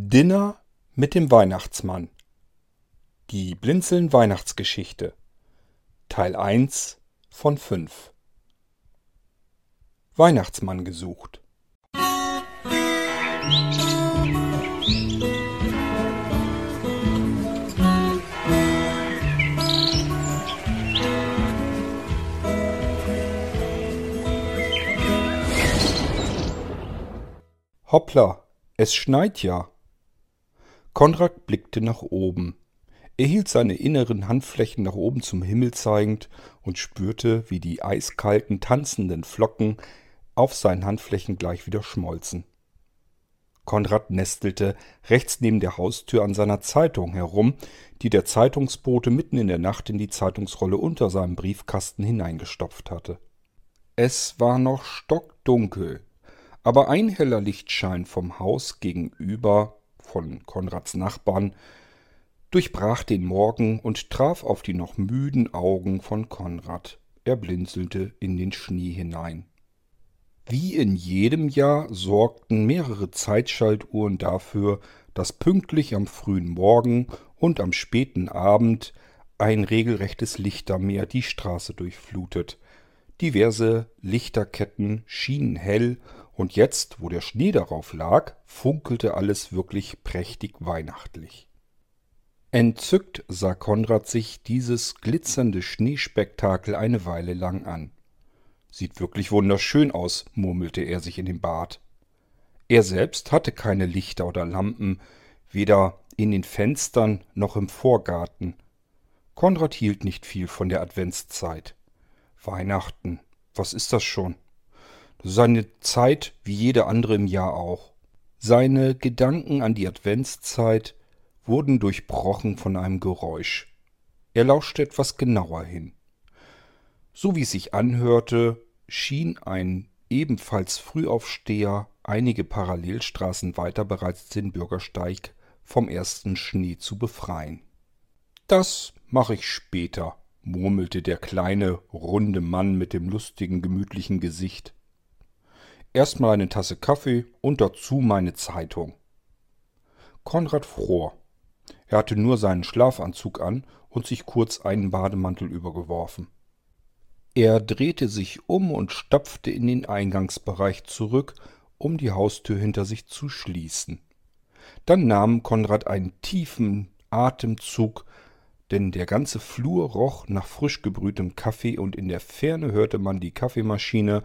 Dinner mit dem Weihnachtsmann. Die Blinzeln Weihnachtsgeschichte. Teil 1 von 5. Weihnachtsmann gesucht. Hoppla, es schneit ja. Konrad blickte nach oben. Er hielt seine inneren Handflächen nach oben zum Himmel zeigend und spürte, wie die eiskalten, tanzenden Flocken auf seinen Handflächen gleich wieder schmolzen. Konrad nestelte rechts neben der Haustür an seiner Zeitung herum, die der Zeitungsbote mitten in der Nacht in die Zeitungsrolle unter seinem Briefkasten hineingestopft hatte. Es war noch stockdunkel, aber ein heller Lichtschein vom Haus gegenüber von Konrads Nachbarn durchbrach den Morgen und traf auf die noch müden Augen von Konrad. Er blinzelte in den Schnee hinein. Wie in jedem Jahr sorgten mehrere Zeitschaltuhren dafür, dass pünktlich am frühen Morgen und am späten Abend ein regelrechtes Lichtermeer die Straße durchflutet. Diverse Lichterketten schienen hell und jetzt, wo der Schnee darauf lag, funkelte alles wirklich prächtig weihnachtlich. Entzückt sah Konrad sich dieses glitzernde Schneespektakel eine Weile lang an. Sieht wirklich wunderschön aus, murmelte er sich in den Bart. Er selbst hatte keine Lichter oder Lampen, weder in den Fenstern noch im Vorgarten. Konrad hielt nicht viel von der Adventszeit. Weihnachten, was ist das schon? Seine Zeit wie jede andere im Jahr auch. Seine Gedanken an die Adventszeit wurden durchbrochen von einem Geräusch. Er lauschte etwas genauer hin. So wie es sich anhörte, schien ein ebenfalls Frühaufsteher einige Parallelstraßen weiter bereits den Bürgersteig vom ersten Schnee zu befreien. Das mache ich später, murmelte der kleine, runde Mann mit dem lustigen, gemütlichen Gesicht. Erstmal eine Tasse Kaffee und dazu meine Zeitung. Konrad fror. Er hatte nur seinen Schlafanzug an und sich kurz einen Bademantel übergeworfen. Er drehte sich um und stapfte in den Eingangsbereich zurück, um die Haustür hinter sich zu schließen. Dann nahm Konrad einen tiefen Atemzug, denn der ganze Flur roch nach frisch gebrühtem Kaffee und in der Ferne hörte man die Kaffeemaschine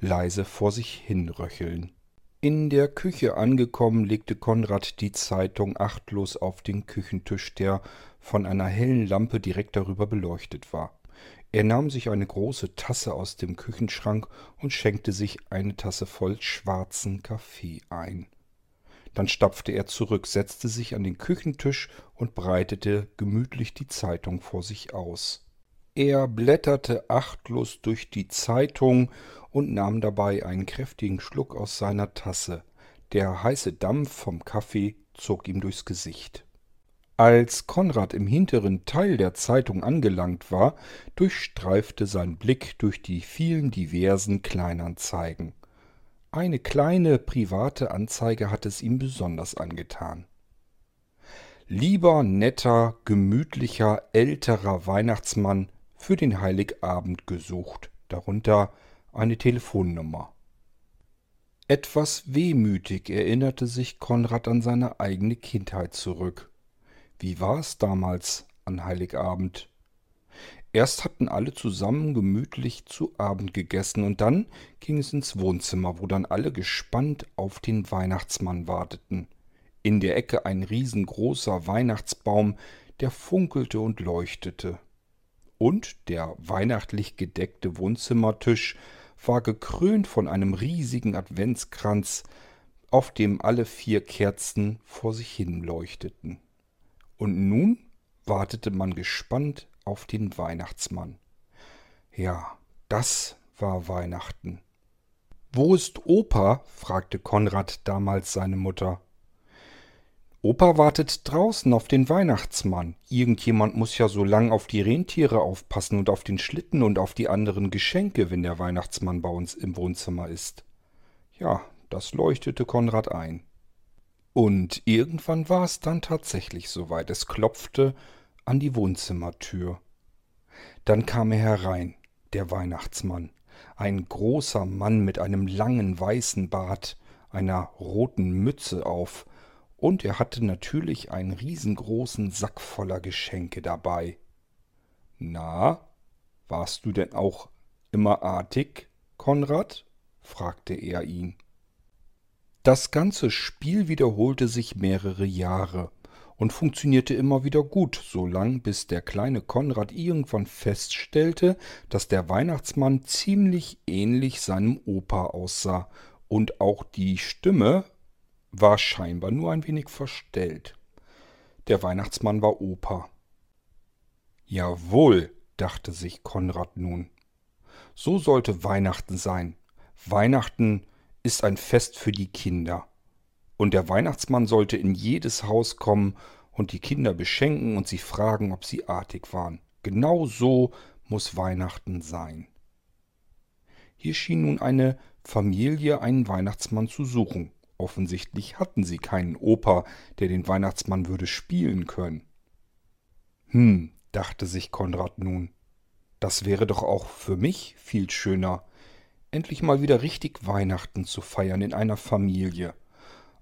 leise vor sich hinröcheln. In der Küche angekommen, legte Konrad die Zeitung achtlos auf den Küchentisch, der von einer hellen Lampe direkt darüber beleuchtet war. Er nahm sich eine große Tasse aus dem Küchenschrank und schenkte sich eine Tasse voll schwarzen Kaffee ein. Dann stapfte er zurück, setzte sich an den Küchentisch und breitete gemütlich die Zeitung vor sich aus. Er blätterte achtlos durch die Zeitung und nahm dabei einen kräftigen Schluck aus seiner Tasse. Der heiße Dampf vom Kaffee zog ihm durchs Gesicht. Als Konrad im hinteren Teil der Zeitung angelangt war, durchstreifte sein Blick durch die vielen diversen Kleinanzeigen. Eine kleine private Anzeige hatte es ihm besonders angetan. Lieber netter, gemütlicher, älterer Weihnachtsmann für den Heiligabend gesucht, darunter eine Telefonnummer. Etwas wehmütig erinnerte sich Konrad an seine eigene Kindheit zurück. Wie war es damals an Heiligabend? Erst hatten alle zusammen gemütlich zu Abend gegessen und dann ging es ins Wohnzimmer, wo dann alle gespannt auf den Weihnachtsmann warteten. In der Ecke ein riesengroßer Weihnachtsbaum, der funkelte und leuchtete und der weihnachtlich gedeckte Wohnzimmertisch war gekrönt von einem riesigen Adventskranz, auf dem alle vier Kerzen vor sich hin leuchteten. Und nun wartete man gespannt auf den Weihnachtsmann. Ja, das war Weihnachten. Wo ist Opa? fragte Konrad damals seine Mutter. Opa wartet draußen auf den Weihnachtsmann. Irgendjemand muss ja so lang auf die Rentiere aufpassen und auf den Schlitten und auf die anderen Geschenke, wenn der Weihnachtsmann bei uns im Wohnzimmer ist. Ja, das leuchtete Konrad ein. Und irgendwann war es dann tatsächlich soweit. Es klopfte an die Wohnzimmertür. Dann kam er herein, der Weihnachtsmann, ein großer Mann mit einem langen weißen Bart, einer roten Mütze auf, und er hatte natürlich einen riesengroßen Sack voller Geschenke dabei. Na, warst du denn auch immer artig, Konrad? fragte er ihn. Das ganze Spiel wiederholte sich mehrere Jahre und funktionierte immer wieder gut, so lang bis der kleine Konrad irgendwann feststellte, dass der Weihnachtsmann ziemlich ähnlich seinem Opa aussah und auch die Stimme war scheinbar nur ein wenig verstellt. Der Weihnachtsmann war Opa. Jawohl, dachte sich Konrad nun. So sollte Weihnachten sein. Weihnachten ist ein Fest für die Kinder. Und der Weihnachtsmann sollte in jedes Haus kommen und die Kinder beschenken und sie fragen, ob sie artig waren. Genau so muss Weihnachten sein. Hier schien nun eine Familie einen Weihnachtsmann zu suchen. Offensichtlich hatten sie keinen Opa, der den Weihnachtsmann würde spielen können. Hm, dachte sich Konrad nun, das wäre doch auch für mich viel schöner, endlich mal wieder richtig Weihnachten zu feiern in einer Familie.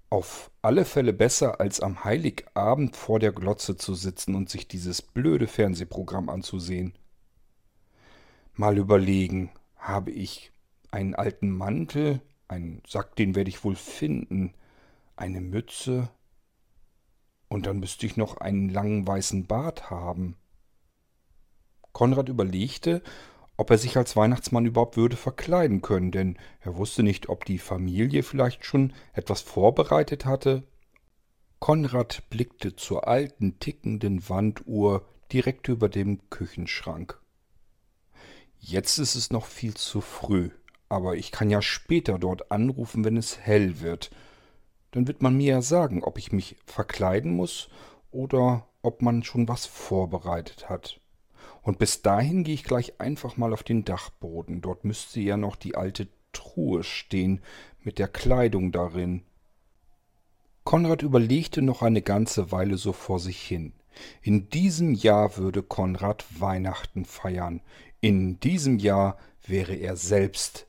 Auf alle Fälle besser, als am Heiligabend vor der Glotze zu sitzen und sich dieses blöde Fernsehprogramm anzusehen. Mal überlegen, habe ich einen alten Mantel, einen Sack, den werde ich wohl finden, eine Mütze, und dann müsste ich noch einen langen weißen Bart haben. Konrad überlegte ob er sich als Weihnachtsmann überhaupt würde verkleiden können, denn er wusste nicht, ob die Familie vielleicht schon etwas vorbereitet hatte. Konrad blickte zur alten tickenden Wanduhr direkt über dem Küchenschrank. Jetzt ist es noch viel zu früh, aber ich kann ja später dort anrufen, wenn es hell wird. Dann wird man mir ja sagen, ob ich mich verkleiden muss oder ob man schon was vorbereitet hat. Und bis dahin gehe ich gleich einfach mal auf den Dachboden. Dort müsste ja noch die alte Truhe stehen mit der Kleidung darin. Konrad überlegte noch eine ganze Weile so vor sich hin. In diesem Jahr würde Konrad Weihnachten feiern. In diesem Jahr wäre er selbst